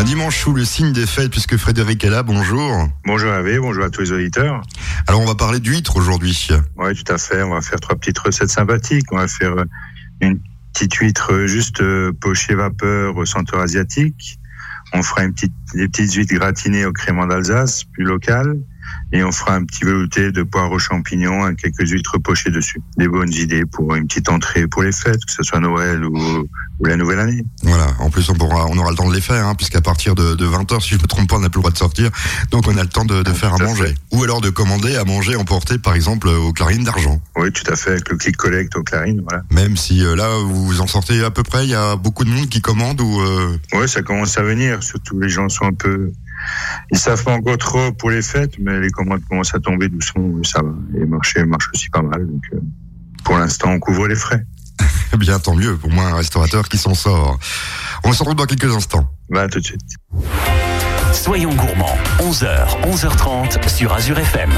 Un dimanche sous le signe des fêtes, puisque Frédéric est là, bonjour. Bonjour Hervé, bonjour à tous les auditeurs. Alors on va parler d'huîtres aujourd'hui. Oui, tout à fait. On va faire trois petites recettes sympathiques. On va faire euh, une petite huître juste euh, pochée vapeur au centre asiatique. On fera une petite, des petites huîtres gratinées au crément d'Alsace, plus local. Et on fera un petit velouté de poire aux champignons avec quelques huîtres pochées dessus. Des bonnes idées pour une petite entrée pour les fêtes, que ce soit Noël ou, ou la nouvelle année. Voilà. En plus, on pourra, on aura le temps de les faire, hein, puisqu'à partir de, de 20h, si je me trompe pas, on n'a plus le droit de sortir. Donc, on a le temps de, de faire à manger. fait. Ou alors de commander à manger emporté, par exemple, aux clarines d'argent. Oui, tout à fait, avec le click collect au clarine, voilà. Même si euh, là, vous en sortez à peu près, il y a beaucoup de monde qui commande ou, euh, Oui, ça commence à venir, surtout les gens sont un peu... Ils savent pas encore trop pour les fêtes, mais les commandes commencent à tomber doucement, ça va. Et le marché marche aussi pas mal, donc euh, pour l'instant, on couvre les frais. eh bien, tant mieux. Pour moi, un restaurateur qui s'en sort. On se retrouve dans quelques instants. Bah, à tout de suite. Soyons gourmands, 11h, 11h30 sur Azure FM.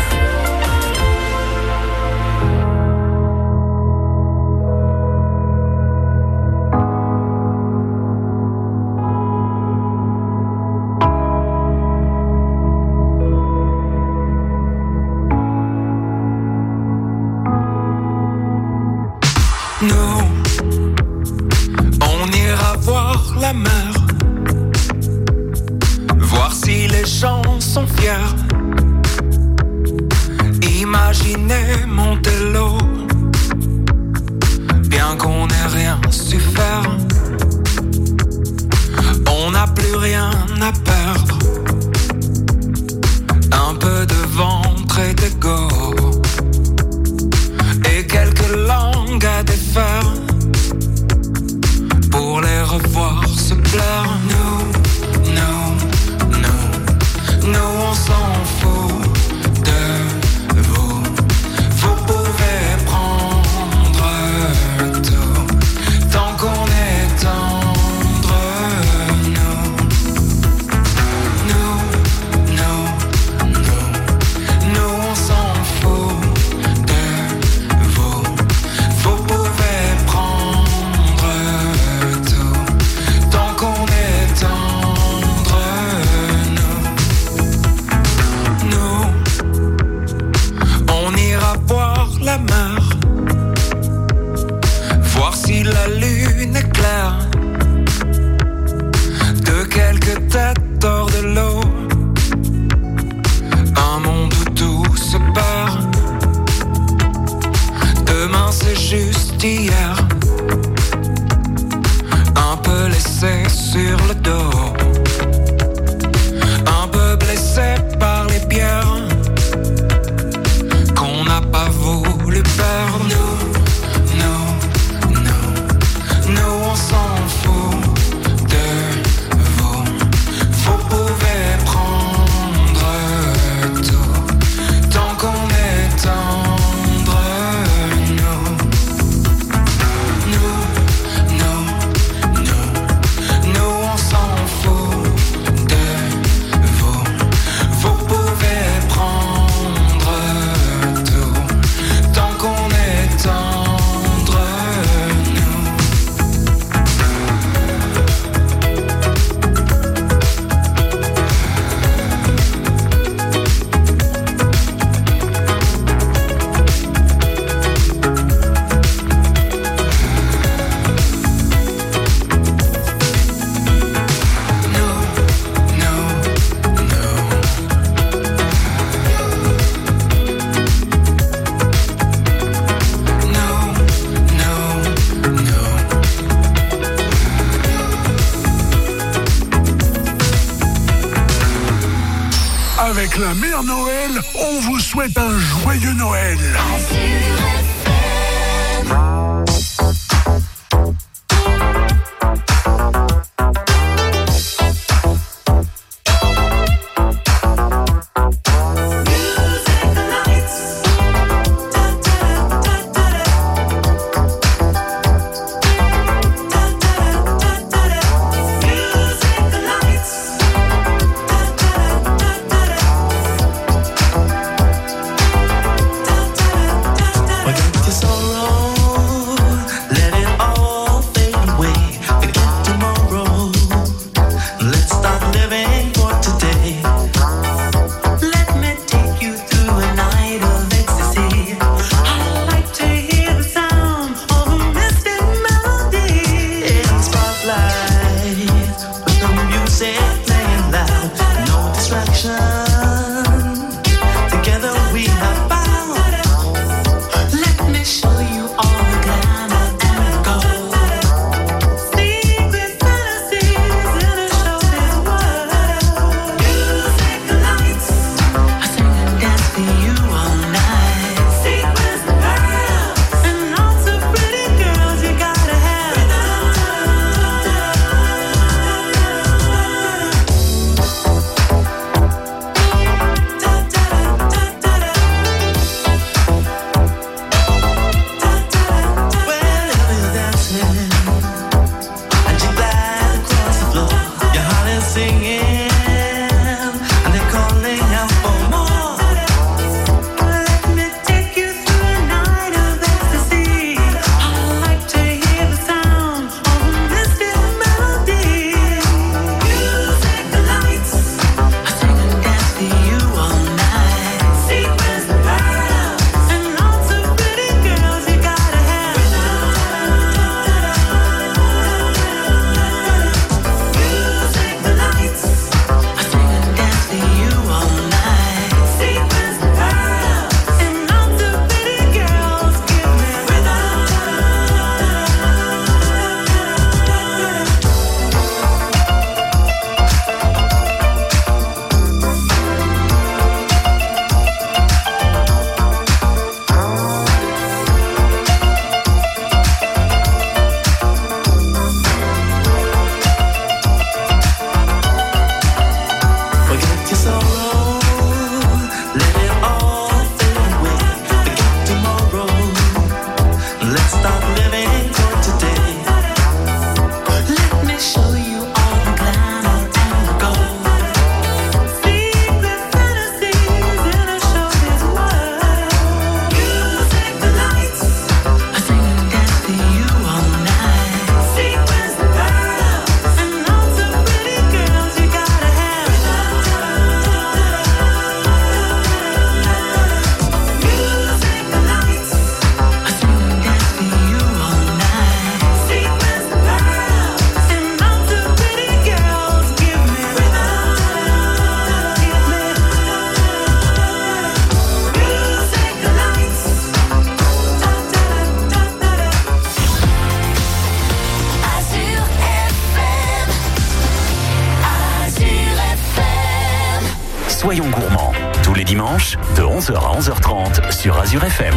À 11h30 sur Azure FM.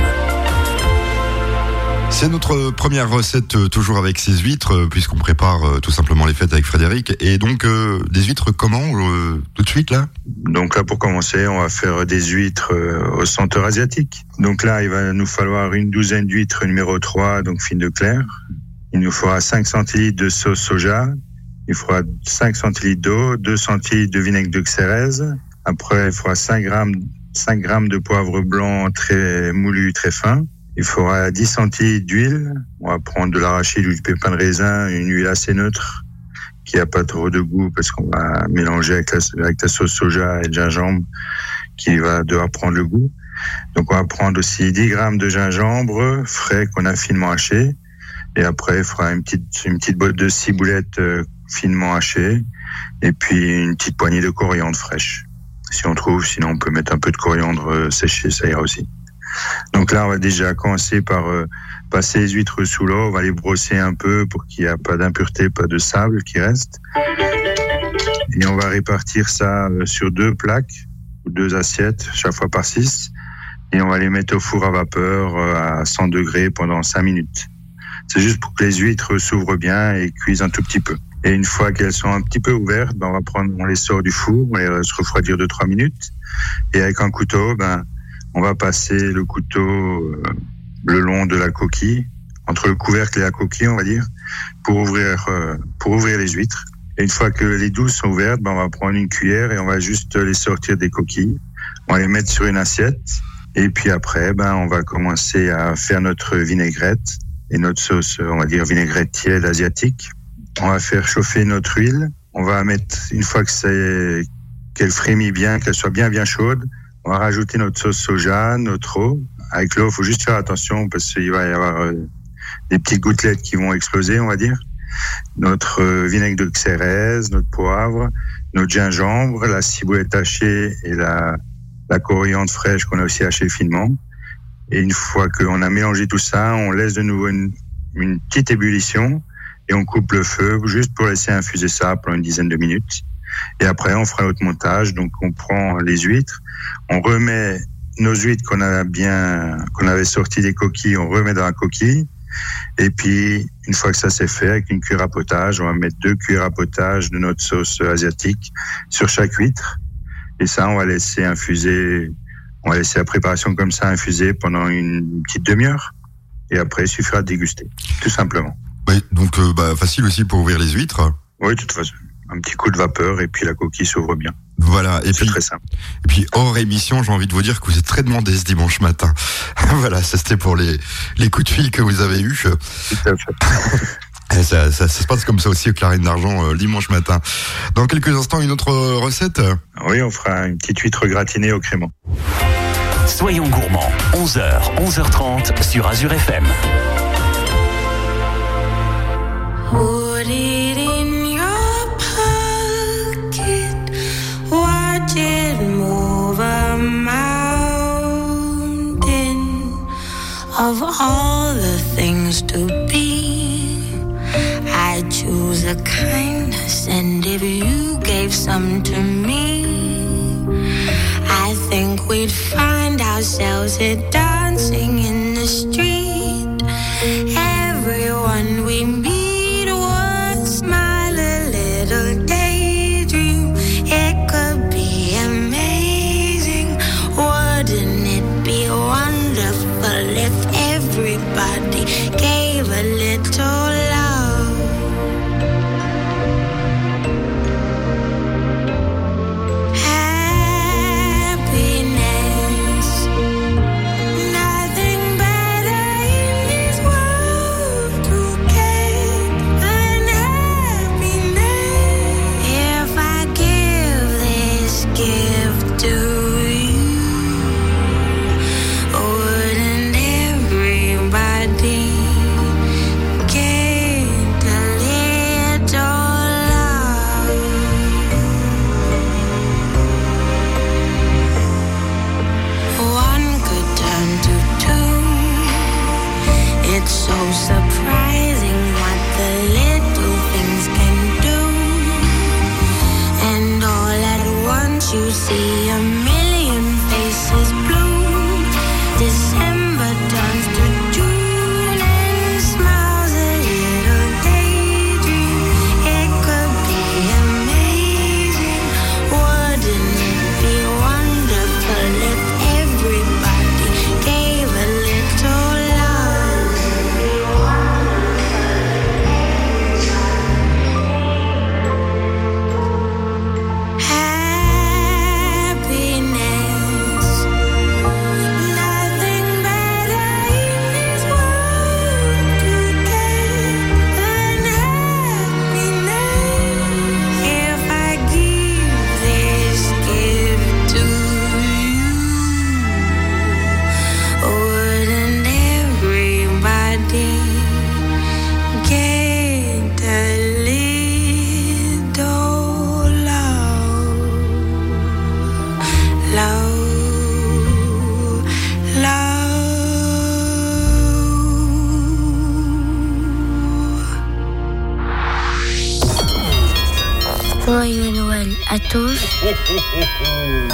C'est notre première recette euh, toujours avec ces huîtres euh, puisqu'on prépare euh, tout simplement les fêtes avec Frédéric et donc euh, des huîtres comment euh, tout de suite là? Donc là, pour commencer, on va faire des huîtres euh, au centre asiatique. Donc là, il va nous falloir une douzaine d'huîtres numéro 3, donc fines de clair. Il nous faudra 5 centilitres de sauce soja. Il faudra 5 centilitres d'eau, 2 centilitres de vinaigre de xérèse. Après, il faudra 5 grammes, 5 grammes de poivre blanc très moulu, très fin. Il faudra 10 centilitres d'huile. On va prendre de l'arachide ou du pépin de raisin, une huile assez neutre qui a pas trop de goût parce qu'on va mélanger avec la, avec sauce soja et le gingembre qui va devoir prendre le goût. Donc on va prendre aussi 10 grammes de gingembre frais qu'on a finement haché. Et après, il faudra une petite, une petite botte de ciboulette euh, finement hachée. Et puis une petite poignée de coriandre fraîche. Si on trouve, sinon on peut mettre un peu de coriandre euh, séché, ça ira aussi. Donc là, on va déjà commencer par euh, passer les huîtres sous l'eau. On va les brosser un peu pour qu'il n'y ait pas d'impureté, pas de sable qui reste. Et on va répartir ça euh, sur deux plaques ou deux assiettes, chaque fois par six. Et on va les mettre au four à vapeur à 100 degrés pendant 5 minutes. C'est juste pour que les huîtres s'ouvrent bien et cuisent un tout petit peu. Et une fois qu'elles sont un petit peu ouvertes, ben on va prendre, on les sort du four, on les laisse refroidir de 3 minutes. Et avec un couteau, ben, on va passer le couteau euh, le long de la coquille, entre le couvercle et la coquille, on va dire, pour ouvrir, euh, pour ouvrir les huîtres. Et une fois que les douces sont ouvertes, ben, on va prendre une cuillère et on va juste les sortir des coquilles. On va les mettre sur une assiette. Et puis après, ben, on va commencer à faire notre vinaigrette et notre sauce, on va dire vinaigrette tiède asiatique. On va faire chauffer notre huile. On va mettre, une fois que c'est, qu'elle frémit bien, qu'elle soit bien, bien chaude, on va rajouter notre sauce soja, notre eau. Avec l'eau, faut juste faire attention parce qu'il va y avoir euh, des petites gouttelettes qui vont exploser, on va dire. notre euh, vinaigre de xérès, notre poivre, notre gingembre, la ciboulette hachée et la, la coriandre fraîche qu'on a aussi hachée finement. Et une fois qu'on a mélangé tout ça, on laisse de nouveau une, une petite ébullition et on coupe le feu juste pour laisser infuser ça pendant une dizaine de minutes. Et après, on fera notre montage. Donc, on prend les huîtres, on remet nos huîtres qu'on a bien, qu'on avait sorties des coquilles, on remet dans la coquille. Et puis, une fois que ça c'est fait, avec une cuillère à potage, on va mettre deux cuillères à potage de notre sauce asiatique sur chaque huître. Et ça, on va laisser infuser, on va laisser la préparation comme ça infuser pendant une petite demi-heure. Et après, il suffira de déguster, tout simplement. Oui, donc euh, bah, facile aussi pour ouvrir les huîtres. Oui, de toute façon, un petit coup de vapeur et puis la coquille s'ouvre bien. Voilà. Et puis, très simple. et puis hors émission, j'ai envie de vous dire que vous êtes très demandé ce dimanche matin. voilà, ça c'était pour les, les coups de fil que vous avez eus. Tout à fait. Et ça, ça, ça se passe comme ça aussi au Clarine d'Argent euh, dimanche matin. Dans quelques instants, une autre euh, recette. Oui, on fera une petite huître gratinée au crément. Soyons gourmands, 11h, 11h30 sur Azure FM. Dancing in the street.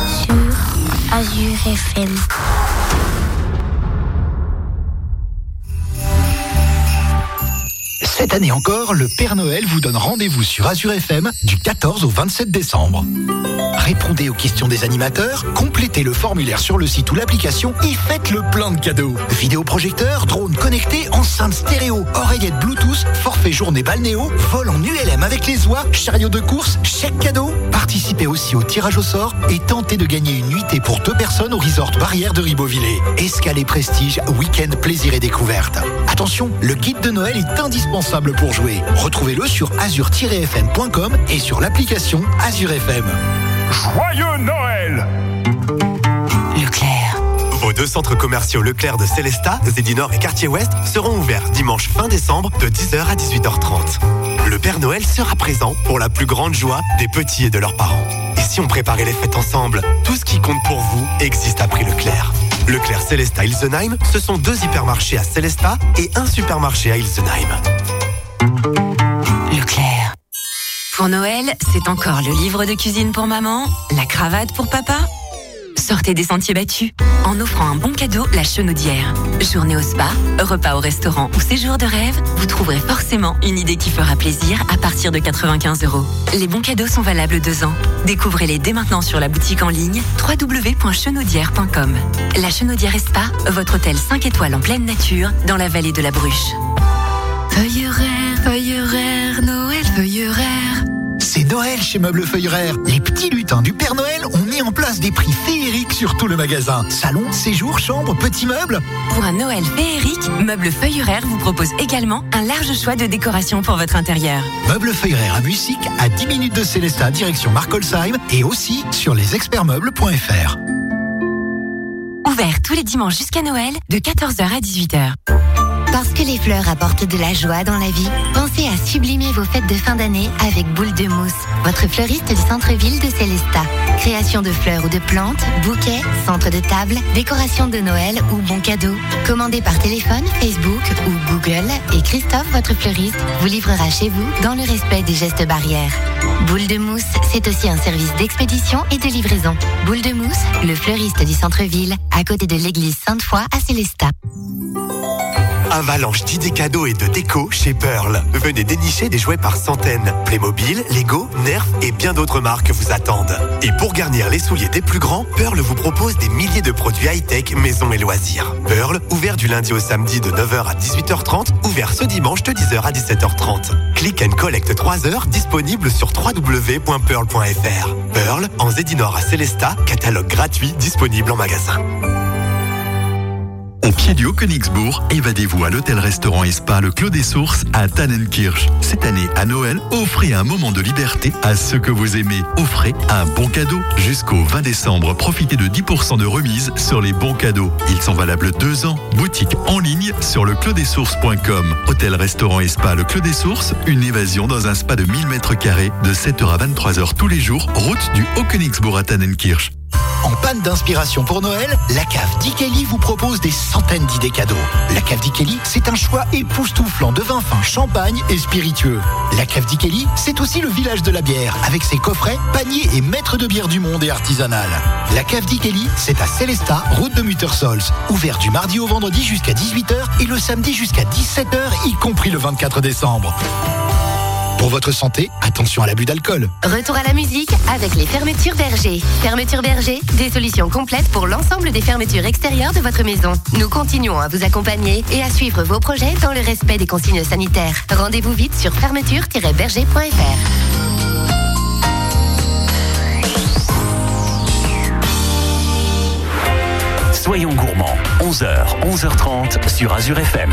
Sur Azure FM. Cette année encore, le Père Noël vous donne rendez-vous sur Azure FM du 14 au 27 décembre. Répondez aux questions des animateurs, complétez le formulaire sur le site ou l'application et faites le plein de cadeaux. Vidéoprojecteur, drone connecté, enceinte stéréo, oreillette Bluetooth, forfait journée balnéo, vol en ULM avec les oies, chariot de course, chèque cadeau. Participez aussi au tirage au sort et tentez de gagner une nuitée pour deux personnes au resort Barrière de Ribeauvillé. Escalée Prestige, week-end plaisir et découverte. Attention, le guide de Noël est indispensable pour jouer. Retrouvez-le sur azure-fm.com et sur l'application Azure FM. Joyeux Noël Leclerc. Vos deux centres commerciaux Leclerc de Célestat, Zédinor et Quartier Ouest seront ouverts dimanche fin décembre de 10h à 18h30. Le Père Noël sera présent pour la plus grande joie des petits et de leurs parents. Et si on préparait les fêtes ensemble, tout ce qui compte pour vous existe à prix Leclerc. Leclerc Célestat Ilsenheim, ce sont deux hypermarchés à Célestat et un supermarché à Ilsenheim. Leclerc. Pour Noël, c'est encore le livre de cuisine pour maman, la cravate pour papa. Sortez des sentiers battus en offrant un bon cadeau, la chenaudière. Journée au spa, repas au restaurant ou séjour de rêve, vous trouverez forcément une idée qui fera plaisir à partir de 95 euros. Les bons cadeaux sont valables deux ans. Découvrez-les dès maintenant sur la boutique en ligne www.chenaudière.com. La Chenaudière et Spa, votre hôtel 5 étoiles en pleine nature dans la vallée de la Bruche. Noël chez Meubles Feuilleraire. Les petits lutins du Père Noël ont mis en place des prix féeriques sur tout le magasin. Salon, séjour, chambre, petits meubles. Pour un Noël féerique, Meubles Feuilleraire vous propose également un large choix de décorations pour votre intérieur. Meubles Feuilleraire à Musique, à 10 minutes de Célestat, direction Markolsheim et aussi sur lesexpertmeubles.fr. Ouvert tous les dimanches jusqu'à Noël de 14h à 18h. Parce que les fleurs apportent de la joie dans la vie, pensez à sublimer vos fêtes de fin d'année avec Boule de Mousse, votre fleuriste du centre-ville de Célestat. Création de fleurs ou de plantes, bouquets, centre de table, décoration de Noël ou bons cadeaux. Commandez par téléphone, Facebook ou Google et Christophe, votre fleuriste, vous livrera chez vous dans le respect des gestes barrières. Boule de Mousse, c'est aussi un service d'expédition et de livraison. Boule de Mousse, le fleuriste du centre-ville, à côté de l'église Sainte-Foy à Célestat. Avalanche d'idées cadeaux et de déco chez Pearl. Venez dénicher des jouets par centaines. Playmobil, Lego, Nerf et bien d'autres marques vous attendent. Et pour garnir les souliers des plus grands, Pearl vous propose des milliers de produits high-tech, maison et loisirs. Pearl, ouvert du lundi au samedi de 9h à 18h30, ouvert ce dimanche de 10h à 17h30. Click and collect 3 heures, disponible sur www.pearl.fr. Pearl, en Zédinor à Célestat, catalogue gratuit disponible en magasin. Au pied du Haut-Königsbourg, évadez-vous à l'hôtel-restaurant et spa Le Clos des Sources à Tannenkirch. Cette année, à Noël, offrez un moment de liberté à ceux que vous aimez. Offrez un bon cadeau. Jusqu'au 20 décembre, profitez de 10% de remise sur les bons cadeaux. Ils sont valables deux ans. Boutique en ligne sur leclosdesources.com. Hôtel-restaurant et spa Le Clos des Sources, une évasion dans un spa de 1000 mètres carrés de 7h à 23h tous les jours, route du Haut-Königsbourg à Tannenkirch. En panne d'inspiration pour Noël, la cave Dikeli vous propose des centaines d'idées cadeaux. La cave Dikeli, c'est un choix époustouflant de vins fins, champagne et spiritueux. La cave Dikeli, c'est aussi le village de la bière, avec ses coffrets, paniers et maîtres de bière du monde et artisanale. La cave Dikeli, c'est à Célestat, route de Muttersols. Ouvert du mardi au vendredi jusqu'à 18h et le samedi jusqu'à 17h, y compris le 24 décembre. Pour votre santé, attention à l'abus d'alcool. Retour à la musique avec les fermetures Berger. Fermetures Berger, des solutions complètes pour l'ensemble des fermetures extérieures de votre maison. Nous continuons à vous accompagner et à suivre vos projets dans le respect des consignes sanitaires. Rendez-vous vite sur fermeture-berger.fr. Soyons gourmands, 11h, 11h30 sur Azure FM.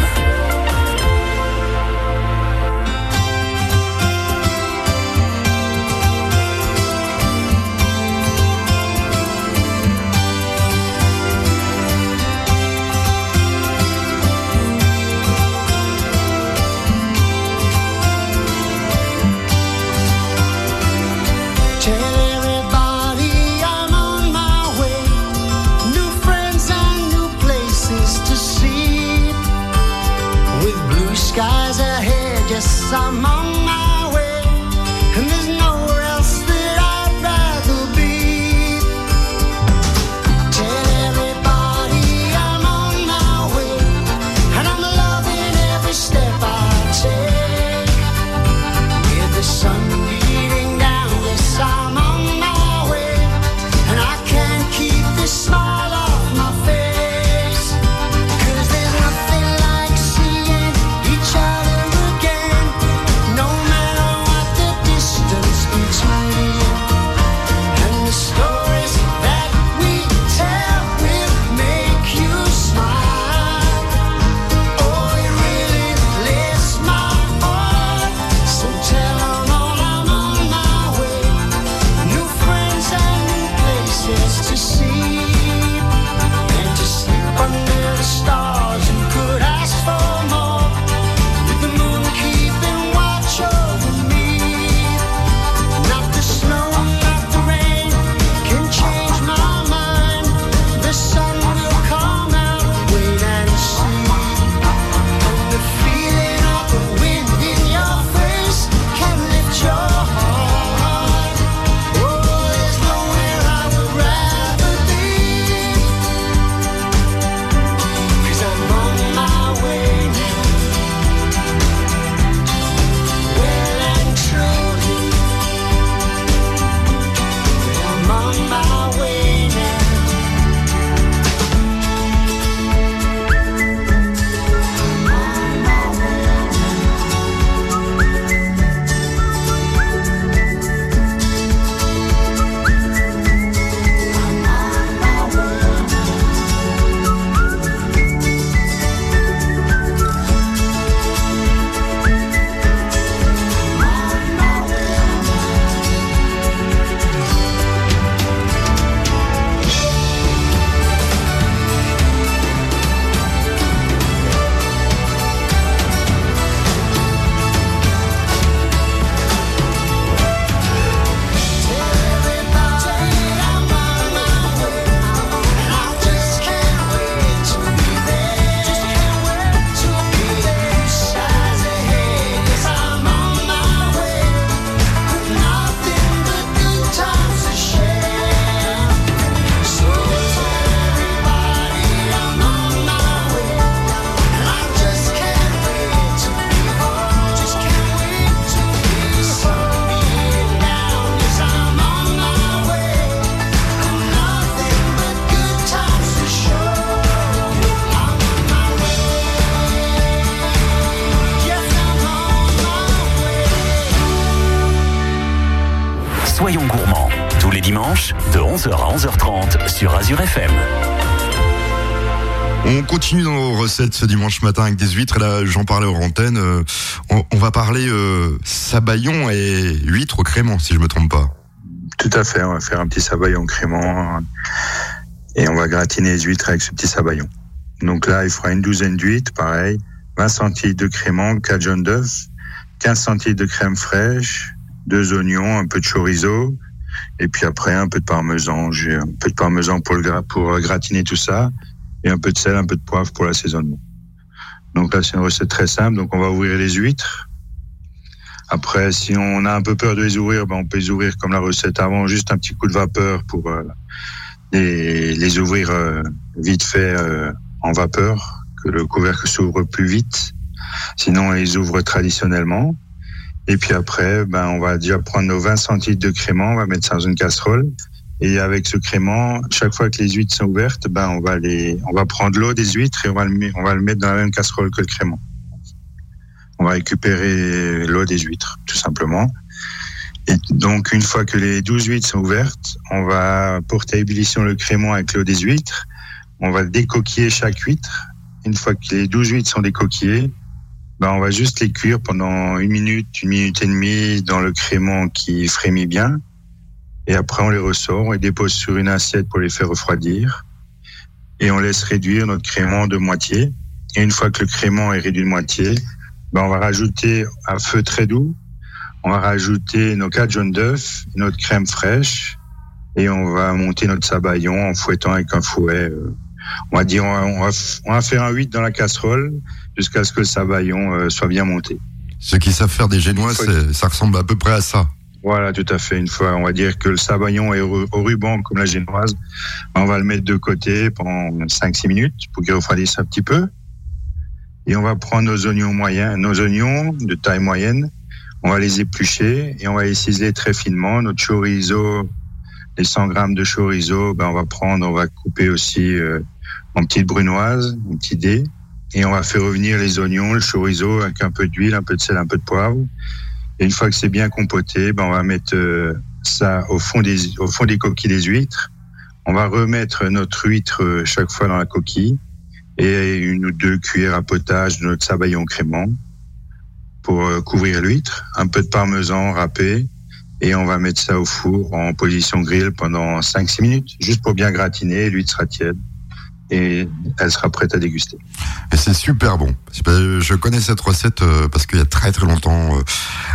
some 11h à 11h30 sur Azure FM. On continue dans nos recettes ce dimanche matin avec des huîtres. Là, j'en parlais aux antennes. euh, on, on va parler euh, sabayon et huîtres au crément, si je me trompe pas. Tout à fait, on va faire un petit sabayon crément et on va gratiner les huîtres avec ce petit sabayon. Donc là, il fera une douzaine d'huîtres, pareil, 20 centilitres de crément, 4 jaunes d'œufs, 15 centilitres de crème fraîche, deux oignons, un peu de chorizo, et puis après un peu de parmesan. J'ai un peu de parmesan pour, le, pour euh, gratiner tout ça, et un peu de sel, un peu de poivre pour l'assaisonnement. Donc là, c'est une recette très simple. Donc on va ouvrir les huîtres. Après, si on a un peu peur de les ouvrir, ben on peut les ouvrir comme la recette avant, juste un petit coup de vapeur pour euh, les, les ouvrir euh, vite fait euh, en vapeur, que le couvercle s'ouvre plus vite. Sinon, on les ouvre traditionnellement. Et puis après, ben, on va déjà prendre nos 20 centilitres de crément, on va mettre ça dans une casserole. Et avec ce crément, chaque fois que les huîtres sont ouvertes, ben, on va les, on va prendre l'eau des huîtres et on va le, mettre dans la même casserole que le crément. On va récupérer l'eau des huîtres, tout simplement. Et donc, une fois que les 12 huîtres sont ouvertes, on va porter à ébullition le crément avec l'eau des huîtres. On va décoquiller chaque huître. Une fois que les 12 huîtres sont décoquillées, ben, on va juste les cuire pendant une minute, une minute et demie dans le crément qui frémit bien. Et après, on les ressort, on les dépose sur une assiette pour les faire refroidir. Et on laisse réduire notre crément de moitié. Et une fois que le crément est réduit de moitié, ben, on va rajouter à feu très doux, on va rajouter nos quatre jaunes d'œufs, notre crème fraîche, et on va monter notre sabayon en fouettant avec un fouet. euh, on va dire, on va, on va faire un 8 dans la casserole jusqu'à ce que le sabayon euh, soit bien monté. Ceux qui savent faire des génois, ça ressemble à peu près à ça. Voilà, tout à fait. Une fois, on va dire que le sabayon est au, au ruban comme la génoise. On va le mettre de côté pendant 5-6 minutes pour qu'il refroidisse un petit peu. Et on va prendre nos oignons moyens, nos oignons de taille moyenne. On va les éplucher et on va les ciseler très finement. Notre chorizo, les 100 grammes de chorizo, ben on va prendre, on va couper aussi euh, en petites brunoises, en petits dés. Et on va faire revenir les oignons, le chorizo avec un peu d'huile, un peu de sel, un peu de poivre. Et une fois que c'est bien compoté, ben on va mettre euh, ça au fond des au fond des coquilles des huîtres. On va remettre notre huître euh, chaque fois dans la coquille et une ou deux cuillères à potage de notre sabayon crément pour euh, couvrir l'huître. Un peu de parmesan râpé et on va mettre ça au four en position grill pendant 5-6 minutes, juste pour bien gratiner. L'huître sera tiède et elle sera prête à déguster. Et c'est super bon. Je connais cette recette euh, parce qu'il y a très très longtemps, euh,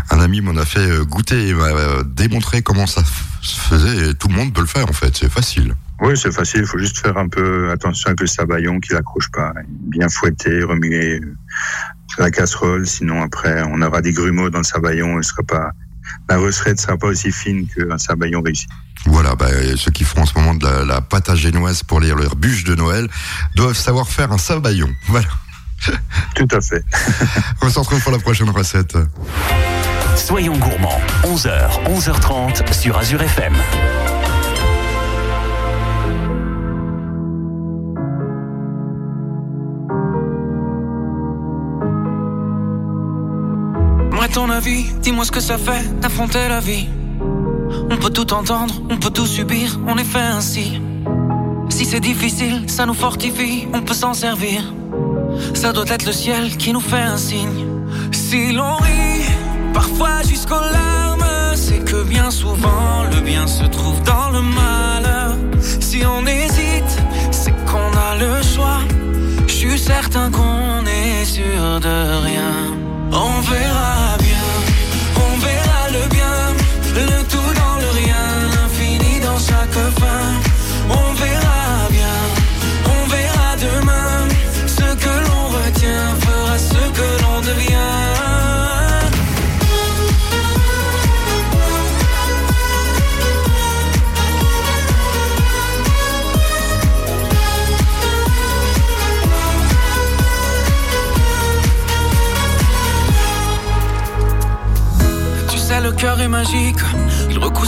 un ami m'en a fait euh, goûter et m'a démontré comment ça se faisait. Et tout le monde peut le faire en fait. C'est facile. Oui, c'est facile. Il faut juste faire un peu attention avec le sabayon qu'il accroche pas. Bien fouetter, remuer la casserole. Sinon, après, on aura des grumeaux dans le sabayon. Il sera pas, la recette sera pas aussi fine qu'un sabayon réussi. Voilà, bah, ceux qui font en ce moment de la, la pâte à génoise pour les, leurs bûches de Noël doivent savoir faire un sabayon. Voilà. Tout à fait. On se retrouve pour la prochaine recette. Soyons gourmands, 11h, 11h30 sur Azure FM. Dis-moi ce que ça fait d'affronter la vie. On peut tout entendre, on peut tout subir, on est fait ainsi. Si c'est difficile, ça nous fortifie, on peut s'en servir. Ça doit être le ciel qui nous fait un signe. Si l'on rit, parfois jusqu'aux larmes, c'est que bien souvent le bien se trouve dans le mal. Si on hésite, c'est qu'on a le choix. Je suis certain qu'on est sûr de rien. On verra bien, fin. On verra bien, on verra demain, ce que l'on retient fera ce que l'on devient. Tu sais, le cœur est magique.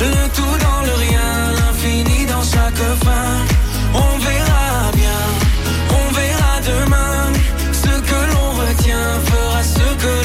le tout dans le rien, l'infini dans chaque fin. On verra bien, on verra demain, ce que l'on retient fera ce que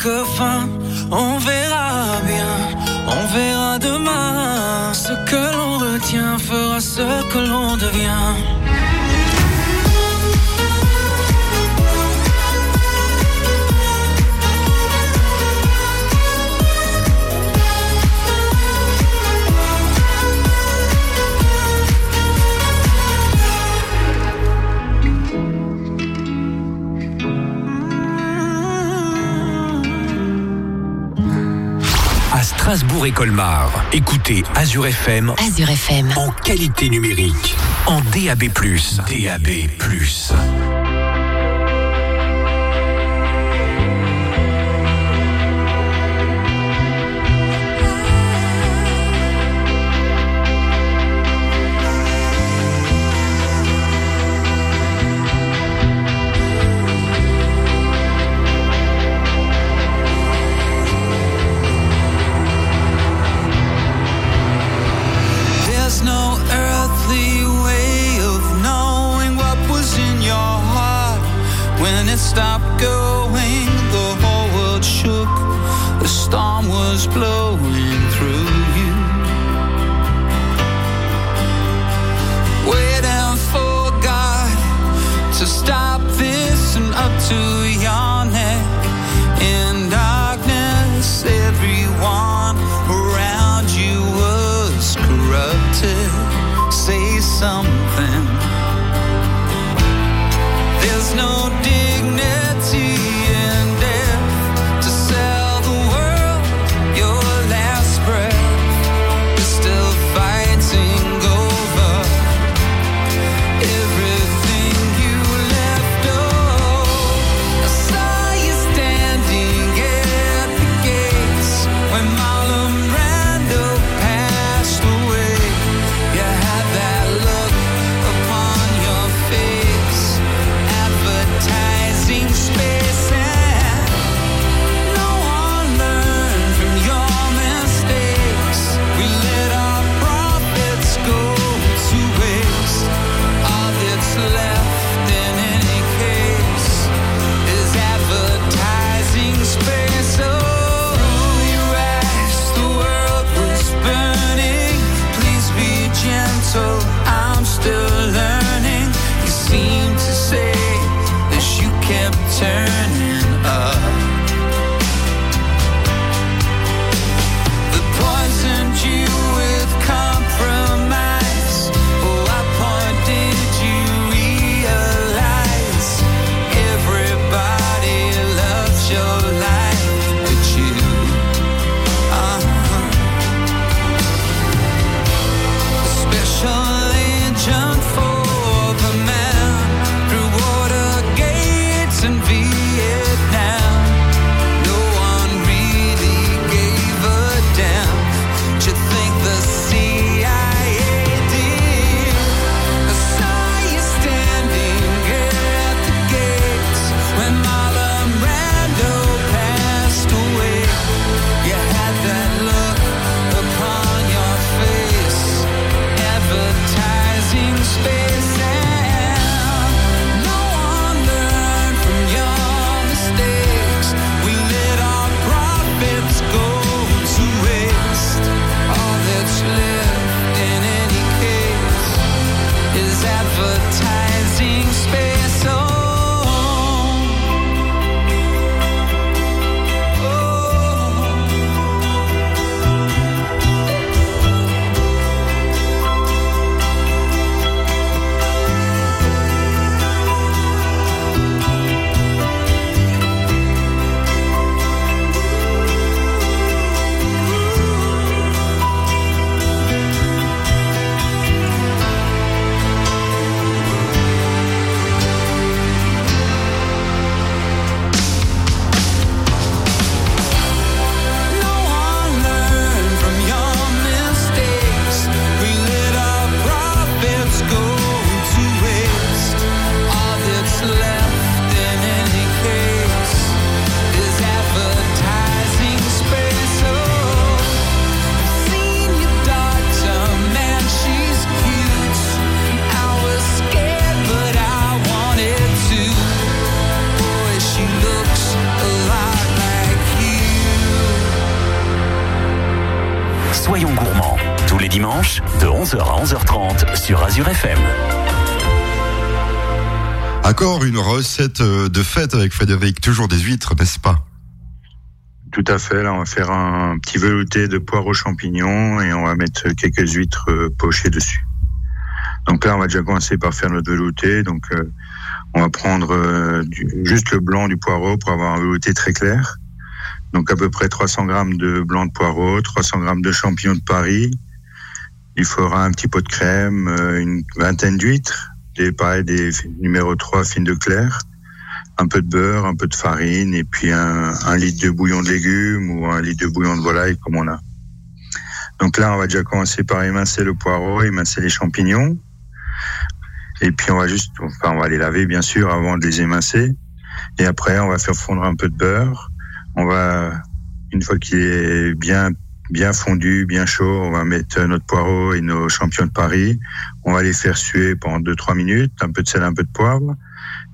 fin. On verra bien, on verra demain. Ce que l'on retient fera ce que l'on devient. Et Colmar, écoutez Azure FM Azure FM. en qualité numérique, en DAB+. DAB+. Encore une recette euh, de fête avec Frédéric, toujours des huîtres, n'est-ce pas? Tout à fait. Là, on va faire un petit velouté de poire aux champignons et on va mettre quelques huîtres euh, pochées dessus. Donc là, on va déjà commencer par faire notre velouté. Donc, euh, on va prendre juste le blanc du poireau pour avoir un velouté très clair. Donc, à peu près 300 grammes de blanc de poireau, 300 grammes de champignons de Paris. Il faudra un petit pot de crème, une vingtaine d'huîtres, des pareil des numéro 3 fines de clair, un peu de beurre, un peu de farine et puis un, un litre de bouillon de légumes ou un litre de bouillon de volaille comme on a. Donc là, on va déjà commencer par émincer le poireau, émincer les champignons. Et puis on va juste, enfin on va les laver bien sûr avant de les émincer. Et après, on va faire fondre un peu de beurre. On va, une fois qu'il est bien bien fondu, bien chaud, on va mettre notre poireau et nos champignons de Paris. On va les faire suer pendant 2-3 minutes, un peu de sel, un peu de poivre.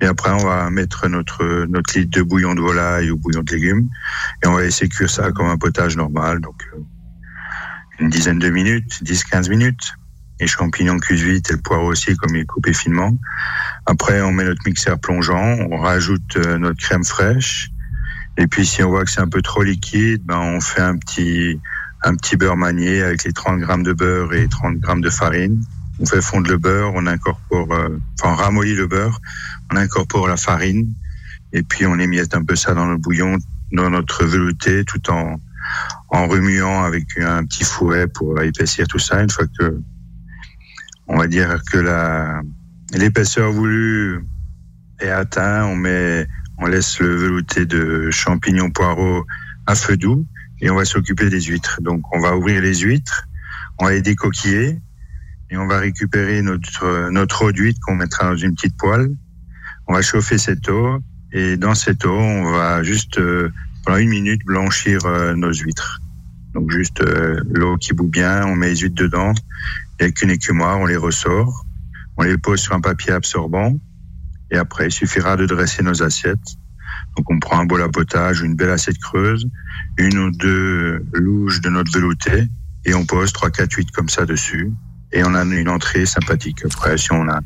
Et après, on va mettre notre notre litre de bouillon de volaille ou bouillon de légumes. Et on va laisser cuire ça comme un potage normal. Donc, euh, une dizaine de minutes, 10-15 minutes. Les champignons cuisent vite et le poireau aussi, comme il est coupé finement. Après, on met notre mixeur plongeant, on rajoute euh, notre crème fraîche. Et puis, si on voit que c'est un peu trop liquide, ben, on fait un petit, un petit beurre manié avec les 30 grammes de beurre et 30 grammes de farine. On fait fondre le beurre, on incorpore, euh, enfin, on ramollit le beurre, on incorpore la farine. Et puis, on émiette un peu ça dans le bouillon, dans notre velouté, tout en, en remuant avec un petit fouet pour épaissir tout ça. Une fois que, on va dire que la, l'épaisseur voulue est atteinte, on met, on laisse le velouté de champignons poireaux à feu doux et on va s'occuper des huîtres. Donc, on va ouvrir les huîtres, on va les décoquiller et on va récupérer notre, notre eau d'huître qu'on mettra dans une petite poêle. On va chauffer cette eau et dans cette eau, on va juste euh, pendant une minute blanchir euh, nos huîtres. Donc juste euh, l'eau qui bout bien, on met les huîtres dedans et avec une écumoire, on les ressort, on les pose sur un papier absorbant et après il suffira de dresser nos assiettes. Donc on prend un bol à potage, une belle assiette creuse, une ou deux louches de notre velouté et on pose trois quatre huîtres comme ça dessus et on a une entrée sympathique. Après, si on a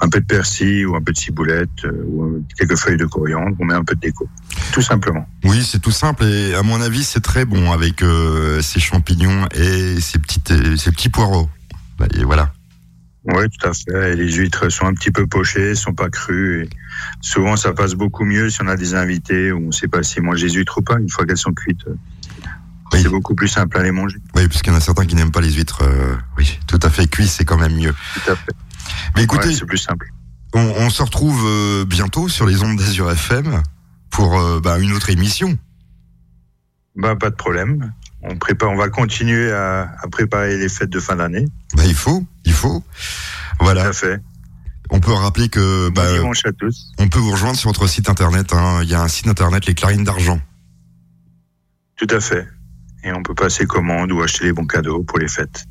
un peu de persil ou un peu de ciboulette euh, ou quelques feuilles de coriandre, on met un peu de déco. Tout simplement. Oui, c'est tout simple et à mon avis, c'est très bon avec euh, ces champignons et ces euh, ces petits poireaux. Bah, Et voilà. Oui, tout à fait. Et les huîtres sont un petit peu pochées, sont pas crues. Et souvent, ça passe beaucoup mieux si on a des invités ou on sait pas si manger les huîtres ou pas. Une fois qu'elles sont cuites, c'est beaucoup plus simple à les manger. Oui, parce qu'il y en a certains qui n'aiment pas les huîtres. euh, oui, tout à fait cuit, c'est quand même mieux. Tout à fait. Mais écoutez, Ouais, c'est plus simple. on, on se retrouve euh, bientôt sur les ondes d'Azur FM pour euh, bah, une autre émission. Bah, pas de problème. On prépare, on va continuer à, à préparer les fêtes de fin d'année. Bah, il faut, il faut. Voilà. Tout à fait. On peut rappeler que bah, à tous. on peut vous rejoindre sur votre site internet. hein. Il y a un site internet, les Clarines d'argent. Tout à fait. Et on peut passer commande ou acheter les bons cadeaux pour les fêtes.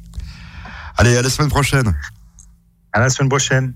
Allez, à la semaine prochaine. À la semaine prochaine.